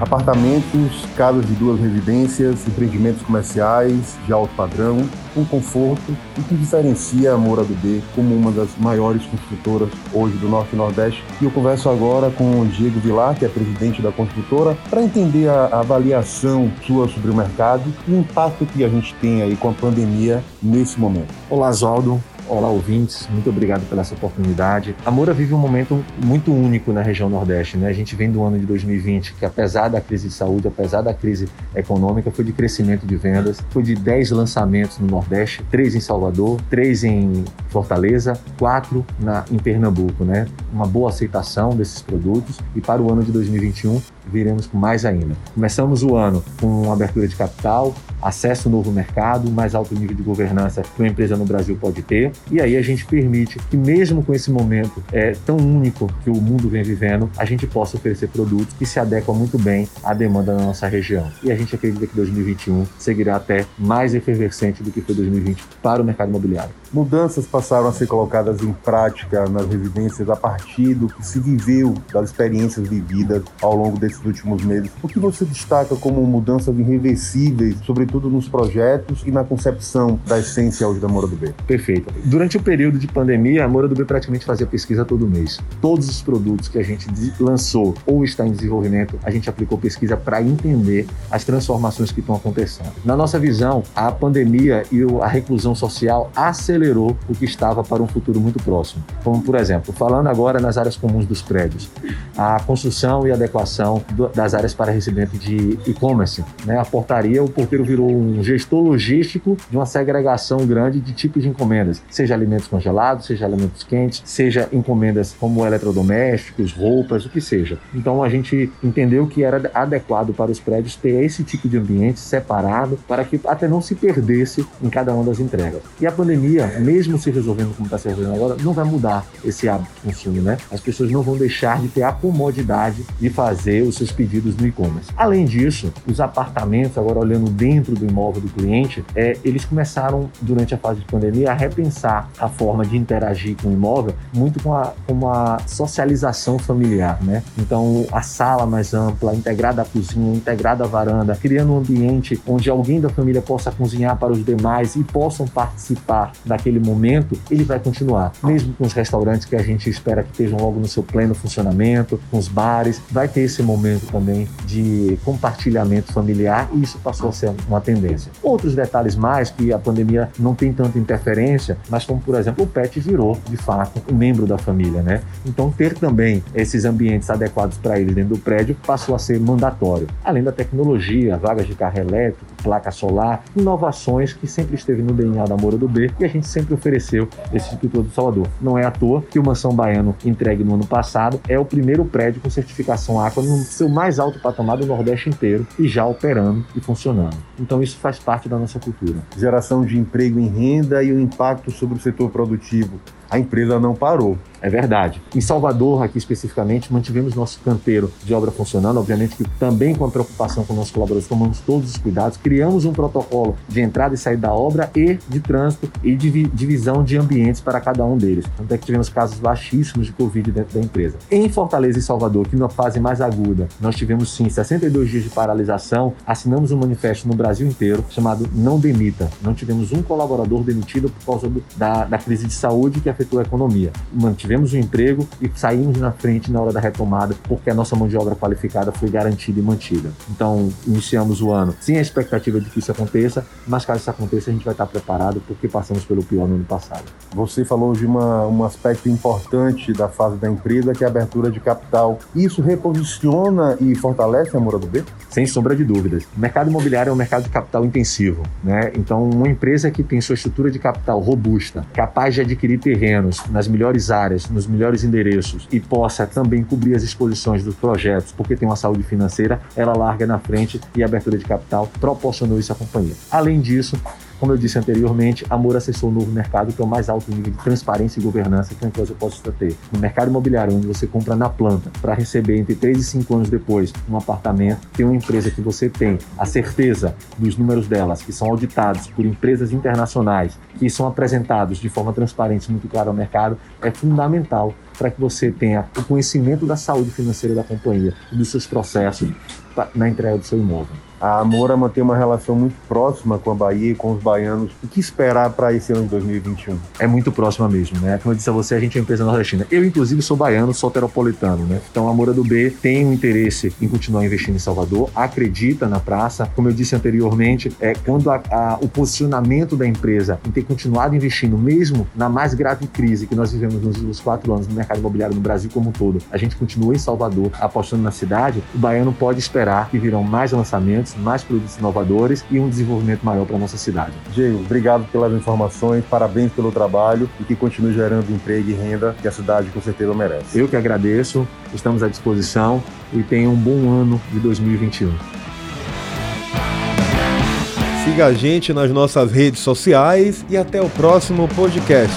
Apartamentos, casas de duas residências, empreendimentos comerciais de alto padrão, com conforto e que diferencia a Moura do B como uma das maiores construtoras hoje do Norte e Nordeste. E eu converso agora com o Diego Vilar, que é presidente da construtora, para entender a avaliação sua sobre o mercado e o impacto que a gente tem aí com a pandemia nesse momento. Olá, Oswaldo. Olá, ouvintes. Muito obrigado pela essa oportunidade. A Moura vive um momento muito único na região Nordeste. Né? A gente vem do ano de 2020, que apesar da crise de saúde, apesar da crise econômica, foi de crescimento de vendas, foi de 10 lançamentos no Nordeste, 3 em Salvador, 3 em Fortaleza, 4 na, em Pernambuco. Né? Uma boa aceitação desses produtos e para o ano de 2021 viremos com mais ainda. Começamos o ano com abertura de capital, acesso ao novo mercado, mais alto nível de governança que uma empresa no Brasil pode ter. E aí a gente permite que, mesmo com esse momento é, tão único que o mundo vem vivendo, a gente possa oferecer produtos que se adequam muito bem à demanda da nossa região. E a gente acredita que 2021 seguirá até mais efervescente do que foi 2020 para o mercado imobiliário. Mudanças passaram a ser colocadas em prática nas residências a partir do que se viveu, das experiências vividas ao longo desses últimos meses. O que você destaca como mudanças irreversíveis, sobretudo nos projetos e na concepção da essência hoje da Moura do B? Perfeito. Durante o período de pandemia, a Moura do B praticamente fazia pesquisa todo mês. Todos os produtos que a gente lançou ou está em desenvolvimento, a gente aplicou pesquisa para entender as transformações que estão acontecendo. Na nossa visão, a pandemia e a reclusão social acelerou o que estava para um futuro muito próximo. Como, por exemplo, falando agora nas áreas comuns dos prédios, a construção e adequação das áreas para recebimento de e-commerce. Né? A portaria, o porteiro virou um gestor logístico de uma segregação grande de tipos de encomendas, seja alimentos congelados, seja alimentos quentes, seja encomendas como eletrodomésticos, roupas, o que seja. Então a gente entendeu que era adequado para os prédios ter esse tipo de ambiente separado para que até não se perdesse em cada uma das entregas. E a pandemia mesmo se resolvendo como está se resolvendo agora, não vai mudar esse hábito de consumo, né? As pessoas não vão deixar de ter a comodidade de fazer os seus pedidos no e-commerce. Além disso, os apartamentos, agora olhando dentro do imóvel do cliente, é, eles começaram, durante a fase de pandemia, a repensar a forma de interagir com o imóvel, muito com a, com a socialização familiar, né? Então, a sala mais ampla, integrada à cozinha, integrada à varanda, criando um ambiente onde alguém da família possa cozinhar para os demais e possam participar da naquele momento, ele vai continuar. Mesmo com os restaurantes que a gente espera que estejam logo no seu pleno funcionamento, com os bares, vai ter esse momento também de compartilhamento familiar e isso passou a ser uma tendência. Outros detalhes mais que a pandemia não tem tanta interferência, mas como por exemplo o pet virou de fato um membro da família, né? Então ter também esses ambientes adequados para ele dentro do prédio passou a ser mandatório. Além da tecnologia, vagas de carro elétrico, placa solar, inovações que sempre esteve no DNA da Moura do B e a gente sempre ofereceu esse Instituto do Salvador. Não é à toa que o Mansão Baiano, entregue no ano passado, é o primeiro prédio com certificação Aqua no seu mais alto patamar do Nordeste inteiro e já operando e funcionando. Então isso faz parte da nossa cultura. Geração de emprego em renda e o impacto sobre o setor produtivo. A empresa não parou. É verdade. Em Salvador, aqui especificamente, mantivemos nosso canteiro de obra funcionando, obviamente que também com a preocupação com nossos colaboradores, tomamos todos os cuidados, criamos um protocolo de entrada e saída da obra e de trânsito e de divisão de ambientes para cada um deles. Tanto é que tivemos casos baixíssimos de Covid dentro da empresa. Em Fortaleza e Salvador, que na fase mais aguda, nós tivemos sim 62 dias de paralisação, assinamos um manifesto no Brasil inteiro chamado Não Demita. Não tivemos um colaborador demitido por causa do, da, da crise de saúde que afetou a economia. Mantivemos tivemos um emprego e saímos na frente na hora da retomada, porque a nossa mão de obra qualificada foi garantida e mantida. Então, iniciamos o ano sem a expectativa de que isso aconteça, mas caso isso aconteça, a gente vai estar preparado, porque passamos pelo pior no ano passado. Você falou de uma, um aspecto importante da fase da empresa, que é a abertura de capital. Isso reposiciona e fortalece a Moura do B? Sem sombra de dúvidas. O mercado imobiliário é um mercado de capital intensivo, né? Então, uma empresa que tem sua estrutura de capital robusta, capaz de adquirir terrenos nas melhores áreas, nos melhores endereços e possa também cobrir as exposições dos projetos, porque tem uma saúde financeira, ela larga na frente e a abertura de capital proporcionou isso à companhia. Além disso, como eu disse anteriormente, a Moura acessou um novo mercado que é o mais alto nível de transparência e governança que uma empresa possa ter. No mercado imobiliário, onde você compra na planta para receber entre 3 e 5 anos depois um apartamento, tem uma empresa que você tem a certeza dos números delas, que são auditados por empresas internacionais, que são apresentados de forma transparente e muito clara ao mercado, é fundamental para que você tenha o conhecimento da saúde financeira da companhia e dos seus processos na entrega do seu imóvel. A Moura mantém uma relação muito próxima com a Bahia e com os baianos. O que esperar para esse ano de 2021? É muito próxima mesmo, né? Como eu disse a você, a gente é uma empresa nordestina. Eu, inclusive, sou baiano, sou teropolitano, né? Então, a Moura do B tem um interesse em continuar investindo em Salvador, acredita na praça. Como eu disse anteriormente, é quando a, a, o posicionamento da empresa em ter continuado investindo, mesmo na mais grave crise que nós vivemos nos últimos quatro anos no mercado imobiliário no Brasil como um todo, a gente continua em Salvador apostando na cidade, o baiano pode esperar que virão mais lançamentos mais produtos inovadores e um desenvolvimento maior para a nossa cidade. Diego, obrigado pelas informações, parabéns pelo trabalho e que continue gerando emprego e renda que a cidade com certeza merece. Eu que agradeço, estamos à disposição e tenha um bom ano de 2021. Siga a gente nas nossas redes sociais e até o próximo podcast.